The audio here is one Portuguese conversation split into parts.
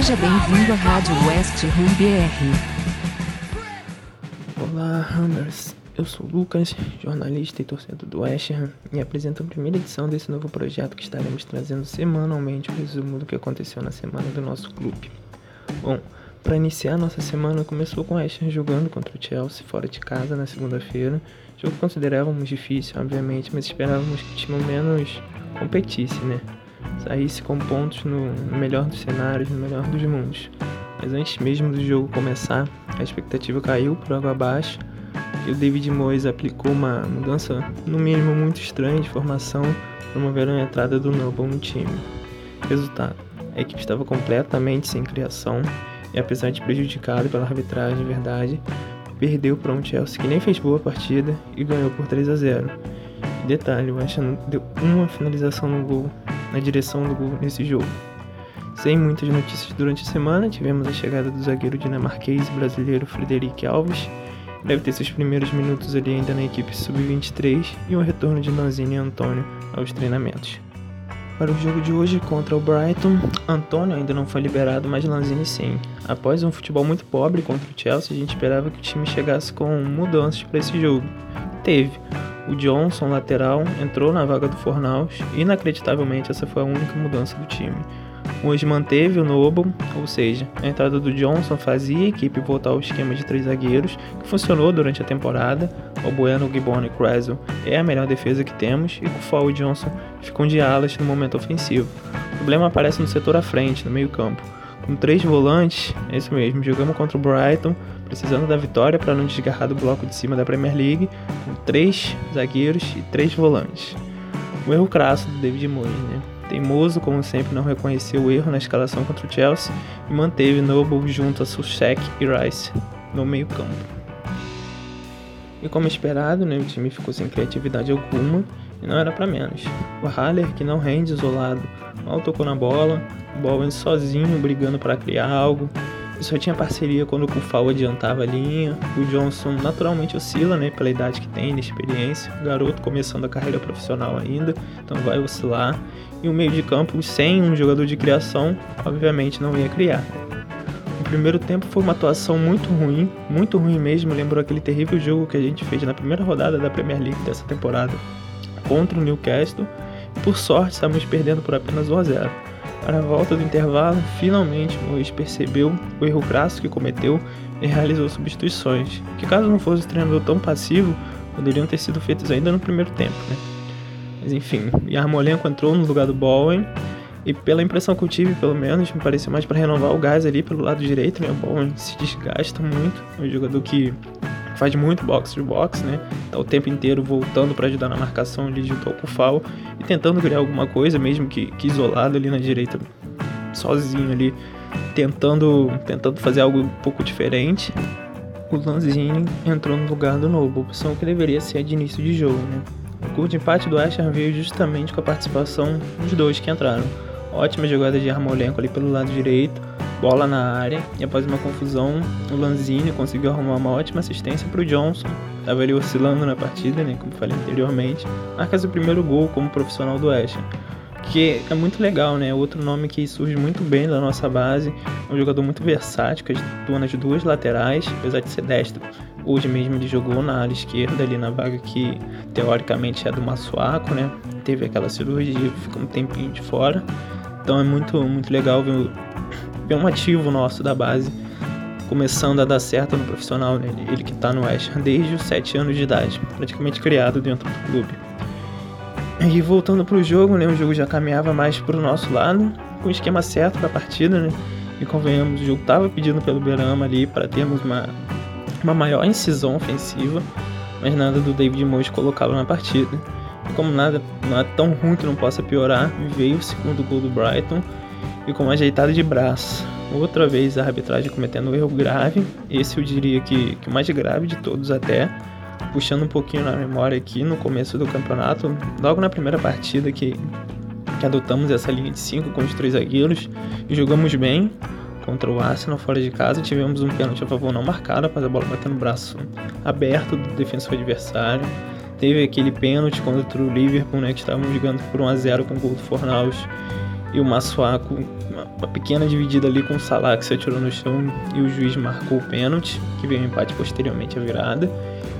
Seja bem-vindo à Rádio West Ham BR. Olá, Hammers. Eu sou o Lucas, jornalista e torcedor do West Ham, e apresento a primeira edição desse novo projeto que estaremos trazendo semanalmente o resumo do que aconteceu na semana do nosso clube. Bom, para iniciar nossa semana, começou com o West Ham jogando contra o Chelsea fora de casa na segunda-feira. Jogo que considerávamos difícil, obviamente, mas esperávamos que o time menos competisse, né? Saísse com pontos no, melhor dos cenários, no melhor dos mundos. Mas antes mesmo do jogo começar, a expectativa caiu por água abaixo e o David Moyes aplicou uma mudança, no mínimo muito estranha, de formação, promovendo a entrada do Noble no time. Resultado: a equipe estava completamente sem criação e, apesar de prejudicado pela arbitragem, verdade, perdeu para um Chelsea que nem fez boa partida e ganhou por 3 a 0. E detalhe, o West deu uma finalização no gol, na direção do gol nesse jogo. Sem muitas notícias durante a semana, tivemos a chegada do zagueiro dinamarquês brasileiro Frederic Alves, deve ter seus primeiros minutos ali ainda na equipe sub-23 e o retorno de Lanzini e Antônio aos treinamentos. Para o jogo de hoje contra o Brighton, Antônio ainda não foi liberado, mas Lanzini sim. Após um futebol muito pobre contra o Chelsea, a gente esperava que o time chegasse com mudanças para esse jogo. Teve. O Johnson, lateral, entrou na vaga do Fornaus inacreditavelmente, essa foi a única mudança do time. Hoje manteve o Noble, ou seja, a entrada do Johnson fazia a equipe voltar ao esquema de três zagueiros, que funcionou durante a temporada. O Bueno, Gibbon e Creswell é a melhor defesa que temos, e Kufal e Johnson ficam de alas no momento ofensivo. O problema aparece no setor à frente, no meio campo. Com três volantes, é isso mesmo, jogamos contra o Brighton, precisando da vitória para não desgarrar do bloco de cima da Premier League, com três zagueiros e três volantes. O erro crasso do David Moyes, né? Teimoso, como sempre, não reconheceu o erro na escalação contra o Chelsea e manteve Noble junto a Sushek e Rice no meio-campo. E como esperado, né, o time ficou sem criatividade alguma e não era para menos. O Haller, que não rende isolado, mal tocou na bola, Bowen sozinho brigando para criar algo, só tinha parceria quando o Kufal adiantava a linha. O Johnson naturalmente oscila, né, pela idade que tem, experiência. O garoto começando a carreira profissional ainda, então vai oscilar. E o meio de campo, sem um jogador de criação, obviamente não ia criar. O primeiro tempo foi uma atuação muito ruim, muito ruim mesmo. Lembrou aquele terrível jogo que a gente fez na primeira rodada da Premier League dessa temporada contra o Newcastle. Por sorte, estávamos perdendo por apenas 1 a 0. Para a volta do intervalo, finalmente Mois percebeu o erro crasso que cometeu e realizou substituições, que caso não fosse um treinador tão passivo, poderiam ter sido feitas ainda no primeiro tempo. Né? Mas enfim, Yarmolenko entrou no lugar do Bowen e pela impressão que eu tive, pelo menos, me pareceu mais para renovar o gás ali pelo lado direito, né? O Bowen se desgasta muito, é um jogador que faz muito box to box, né? Tá o tempo inteiro voltando para ajudar na marcação ali junto ao Kufal e tentando criar alguma coisa, mesmo que, que isolado ali na direita, sozinho ali, tentando, tentando fazer algo um pouco diferente. O Lanzini entrou no lugar do Novo, opção que deveria ser de início de jogo, né? O de empate do West veio justamente com a participação dos dois que entraram. Ótima jogada de Armolenko ali pelo lado direito, bola na área e após uma confusão, o Lanzini conseguiu arrumar uma ótima assistência para o Johnson. Estava ali oscilando na partida, né, como falei anteriormente. Marca seu primeiro gol como profissional do West que é muito legal, né? Outro nome que surge muito bem da nossa base, um jogador muito versátil, que atua nas duas laterais, apesar de ser destro. Hoje mesmo ele jogou na área esquerda, ali na vaga que teoricamente é do Massuaco, né? Teve aquela cirurgia, ficou um tempinho de fora. Então é muito, muito legal ver é um ativo nosso da base começando a dar certo no profissional, né? ele que está no West Ham desde os 7 anos de idade, praticamente criado dentro do clube. E voltando para o jogo, né? o jogo já caminhava mais para o nosso lado, com o esquema certo para a partida, né? e convenhamos, o jogo estava pedindo pelo Berama ali para termos uma, uma maior incisão ofensiva, mas nada do David Moyes colocá-lo na partida. E como nada é tão ruim que não possa piorar, veio o segundo gol do Brighton, e com uma ajeitada de braço. Outra vez a arbitragem cometendo um erro grave, esse eu diria que, o mais grave de todos até, puxando um pouquinho na memória aqui no começo do campeonato, logo na primeira partida que, que adotamos essa linha de 5 com os três zagueiros e jogamos bem contra o Arsenal fora de casa, tivemos um pênalti a favor não marcado após a bola bater no braço aberto do defensor adversário. Teve aquele pênalti contra o Liverpool, né, que estávamos jogando por 1 a 0 com o gol do Fornaus e o Massuaco, uma, uma pequena dividida ali com o Salah que se atirou no chão e o juiz marcou o pênalti, que veio o empate posteriormente à virada.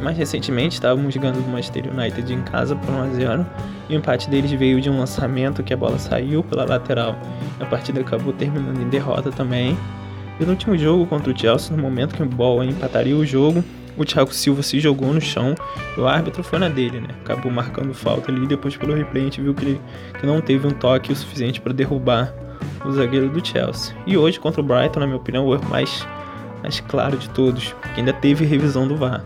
Mais recentemente, estávamos ganhando do Manchester United em casa por 1x0 e o empate deles veio de um lançamento que a bola saiu pela lateral a partida acabou terminando em derrota também. E no último jogo contra o Chelsea, no momento que o Bowen empataria o jogo, o Thiago Silva se jogou no chão e o árbitro foi na dele, né? Acabou marcando falta ali. Depois, pelo replay, a gente viu que ele que não teve um toque o suficiente para derrubar o zagueiro do Chelsea. E hoje, contra o Brighton, na minha opinião, o erro mais, mais claro de todos, porque ainda teve revisão do VAR.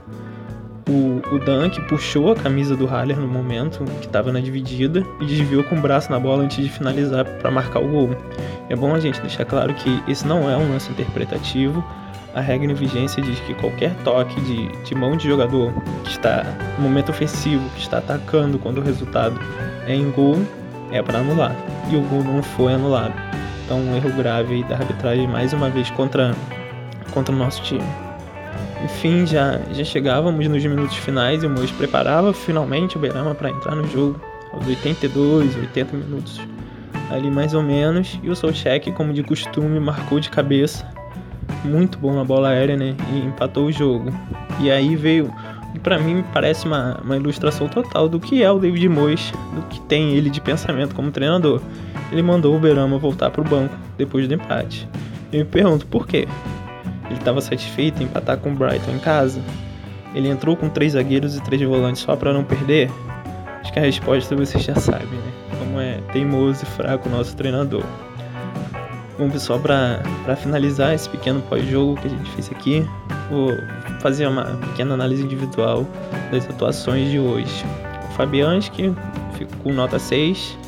O, o Dunk puxou a camisa do Haller no momento que estava na dividida e desviou com o braço na bola antes de finalizar para marcar o gol. É bom a gente deixar claro que esse não é um lance interpretativo, a regra em vigência diz que qualquer toque de, de mão de jogador que está no momento ofensivo, que está atacando quando o resultado é em gol, é para anular. E o gol não foi anulado. Então, um erro grave da arbitragem mais uma vez contra, contra o nosso time. Enfim, já, já chegávamos nos minutos finais e o Mois preparava finalmente o Berama para entrar no jogo, aos 82, 80 minutos ali mais ou menos. E o Solcheck, como de costume, marcou de cabeça muito bom na bola aérea, né? E empatou o jogo. E aí veio, para mim me parece uma, uma ilustração total do que é o David Moyes, do que tem ele de pensamento como treinador. Ele mandou o Berama voltar pro banco depois do empate. Eu me pergunto por quê? Ele estava satisfeito em empatar com o Brighton em casa? Ele entrou com três zagueiros e três volantes só para não perder? Acho que a resposta você já sabe, né? Como é teimoso e fraco o nosso treinador. Bom, pessoal, para finalizar esse pequeno pós-jogo que a gente fez aqui, vou fazer uma pequena análise individual das atuações de hoje. O Fabianski ficou com nota 6,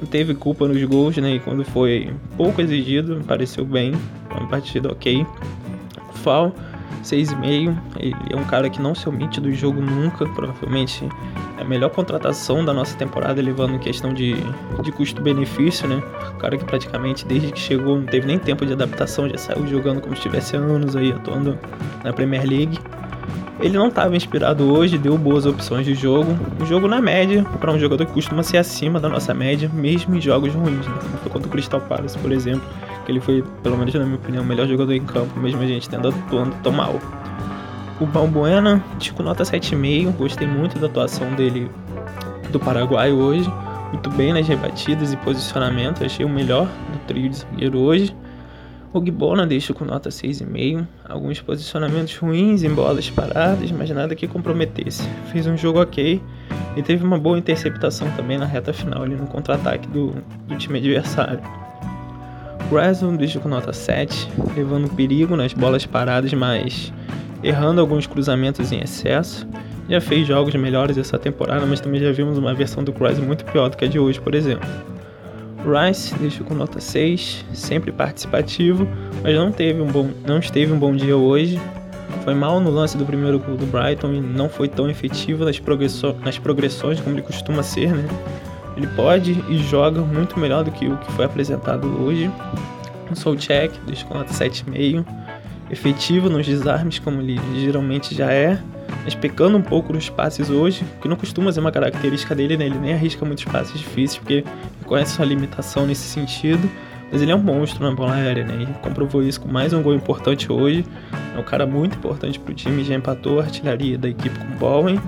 não teve culpa nos gols, né? E quando foi pouco exigido, pareceu bem, uma partida ok. O Fal, 6,5, ele é um cara que não se omite do jogo nunca, provavelmente a melhor contratação da nossa temporada, levando em questão de, de custo-benefício, né? O cara que praticamente desde que chegou não teve nem tempo de adaptação, já saiu jogando como se tivesse anos aí atuando na Premier League. Ele não estava inspirado hoje, deu boas opções de jogo. O jogo na média, para um jogador que costuma ser acima da nossa média, mesmo em jogos ruins, né? Como foi contra o Crystal Palace, por exemplo, ele foi, pelo menos na minha opinião, o melhor jogador em campo, mesmo a gente tendo atuando tão mal. O Balbuena, tipo nota 7,5. Gostei muito da atuação dele do Paraguai hoje. Muito bem nas rebatidas e posicionamento. Achei o melhor do trio de zagueiro hoje. O Gbona deixo com nota 6,5. Alguns posicionamentos ruins em bolas paradas, mas nada que comprometesse. Fez um jogo ok e teve uma boa interceptação também na reta final ali no contra-ataque do, do time adversário. Grayson deixo com nota 7, levando perigo nas bolas paradas, mas errando alguns cruzamentos em excesso. Já fez jogos melhores essa temporada, mas também já vimos uma versão do Rice muito pior do que a de hoje, por exemplo. Rice deixou com nota 6, sempre participativo, mas não teve um bom, não esteve um bom dia hoje. Foi mal no lance do primeiro gol do Brighton e não foi tão efetivo nas, progressões, nas progressões como ele costuma ser, né? Ele pode e joga muito melhor do que o que foi apresentado hoje. O Solcheck deixou com nota 7,5 efetivo nos desarmes, como ele geralmente já é, mas pecando um pouco nos passes hoje, que não costuma ser uma característica dele, né? Ele nem arrisca muitos passes difíceis, porque reconhece sua limitação nesse sentido. Mas ele é um monstro na bola aérea, né? E comprovou isso com mais um gol importante hoje. É um cara muito importante para o time, já empatou a artilharia da equipe com o Bowen.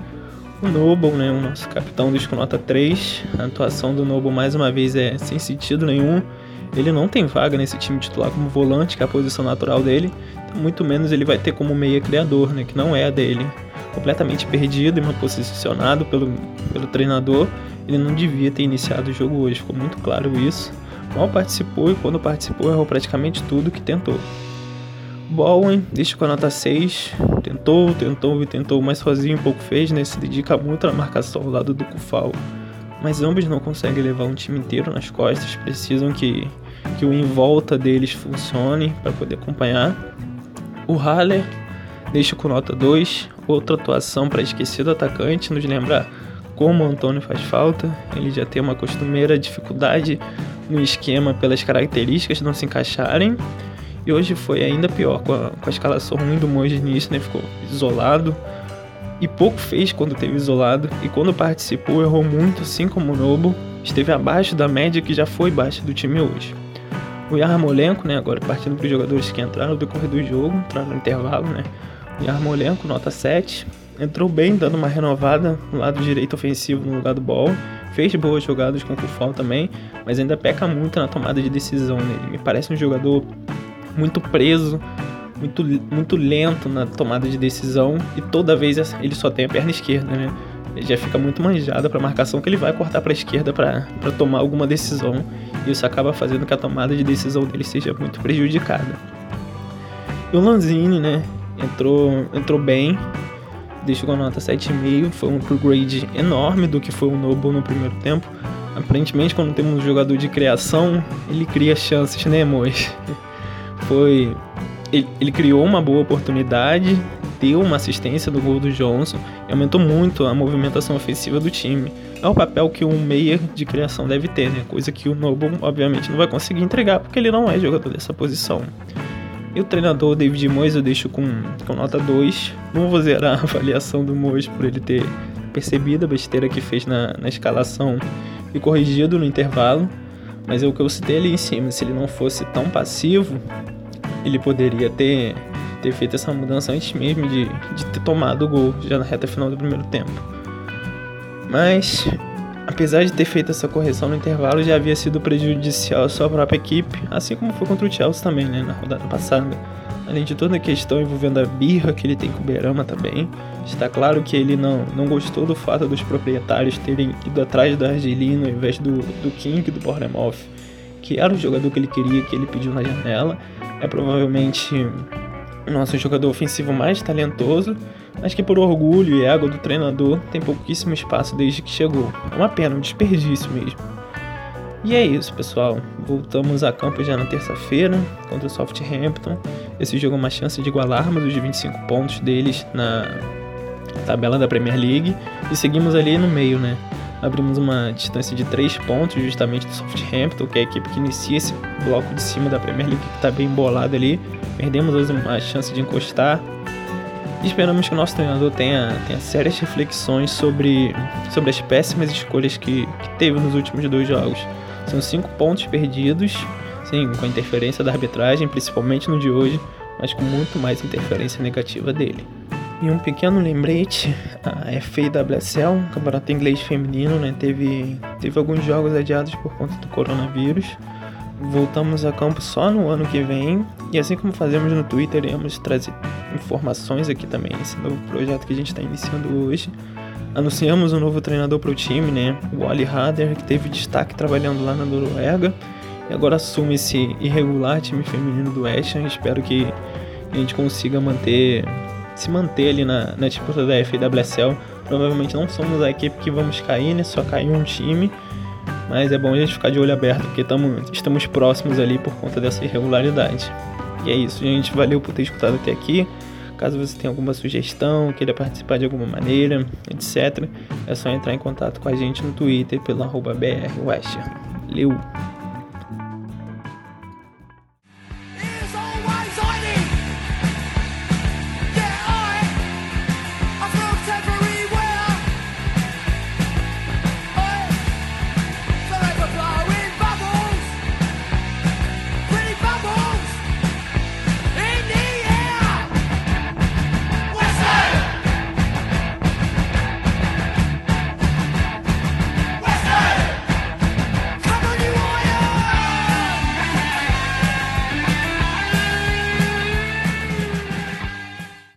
O Noble, né? O nosso capitão diz com nota 3. A atuação do Noble mais uma vez é sem sentido nenhum. Ele não tem vaga nesse time titular como volante, que é a posição natural dele muito menos ele vai ter como meia criador, né, que não é a dele. Completamente perdido e mal posicionado pelo, pelo treinador, ele não devia ter iniciado o jogo hoje, ficou muito claro isso. Mal participou e quando participou errou praticamente tudo que tentou. Bowen, deixa com a nota 6, tentou, tentou e tentou, mas sozinho pouco fez, né? Se dedica muito na marcação ao lado do Kufal. Mas ambos não conseguem levar um time inteiro nas costas, precisam que, que o em volta deles funcione para poder acompanhar. O Haller deixa com nota 2, outra atuação para esquecer do atacante, nos lembra como o Antônio faz falta. Ele já tem uma costumeira dificuldade no esquema pelas características não se encaixarem. E hoje foi ainda pior, com a, com a escalação ruim do Monge nisso, né? Ficou isolado. E pouco fez quando teve isolado. E quando participou, errou muito, assim como o Nobo. esteve abaixo da média que já foi baixa do time hoje. O Yarmolenko, né, agora partindo para os jogadores que entraram no decorrer do jogo, entraram no intervalo, né, o Yarmolenko, nota 7, entrou bem, dando uma renovada no lado direito ofensivo no lugar do Ball, fez boas jogadas com o Kufal também, mas ainda peca muito na tomada de decisão nele. Me parece um jogador muito preso, muito, muito lento na tomada de decisão e toda vez ele só tem a perna esquerda, né? Ele já fica muito manjado para marcação que ele vai cortar para a esquerda para tomar alguma decisão e isso acaba fazendo que a tomada de decisão dele seja muito prejudicada. E o Lanzini, né? Entrou, entrou bem, deixou com nota 7,5, foi um upgrade enorme do que foi o Noble no primeiro tempo. Aparentemente, quando temos um jogador de criação, ele cria chances, né, Mois? Foi. Ele, ele, criou uma boa oportunidade, deu uma assistência do gol do Johnson e aumentou muito a movimentação ofensiva do time. É o papel que um meia de criação deve ter, né? Coisa que o Noble, obviamente, não vai conseguir entregar porque ele não é jogador dessa posição. E o treinador David Moyes eu deixo com, com nota 2. Não vou zerar a avaliação do Moyes por ele ter percebido a besteira que fez na, na escalação e corrigido no intervalo. Mas é o que eu citei ali em cima. Se ele não fosse tão passivo, ele poderia ter, ter feito essa mudança antes mesmo de, de ter tomado o gol já na reta final do primeiro tempo. Mas apesar de ter feito essa correção no intervalo, já havia sido prejudicial à sua própria equipe, assim como foi contra o Chelsea também, né, na rodada passada. Além de toda a questão envolvendo a birra que ele tem com o Berama também, está claro que ele não, não gostou do fato dos proprietários terem ido atrás do Argelino ao invés do, do King do Bournemouth, que era o jogador que ele queria, que ele pediu na janela. É provavelmente o nosso jogador ofensivo mais talentoso, mas que por orgulho e ego do treinador tem pouquíssimo espaço desde que chegou. É uma pena, um desperdício mesmo. E é isso, pessoal. Voltamos a campo já na terça-feira contra o Southampton. Esse jogo é uma chance de igualarmos os 25 pontos deles na tabela da Premier League e seguimos ali no meio, né? Abrimos uma distância de 3 pontos justamente do Southampton, que é a equipe que inicia esse bloco de cima da Premier League que está bem embolado ali. Perdemos a chance de encostar e esperamos que o nosso treinador tenha, tenha sérias reflexões sobre, sobre as péssimas escolhas que, que teve nos últimos dois jogos. São cinco pontos perdidos, sim, com a interferência da arbitragem, principalmente no de hoje, mas com muito mais interferência negativa dele. E um pequeno lembrete, a FAWSL, Campeonato Inglês Feminino, né, teve, teve alguns jogos adiados por conta do coronavírus. Voltamos a campo só no ano que vem. E assim como fazemos no Twitter, iremos trazer informações aqui também nesse novo projeto que a gente está iniciando hoje. Anunciamos um novo treinador para o time, né? O Wally Hader, que teve destaque trabalhando lá na Noruega. E agora assume esse irregular time feminino do West. Espero que a gente consiga manter, se manter ali na, na disputa da FWSL. Provavelmente não somos a equipe que vamos cair, né? Só caiu um time. Mas é bom a gente ficar de olho aberto, porque tamo, estamos próximos ali por conta dessa irregularidade. E é isso, gente. Valeu por ter escutado até aqui. Caso você tenha alguma sugestão, queira participar de alguma maneira, etc., é só entrar em contato com a gente no Twitter pelo arroba BRWest. Valeu!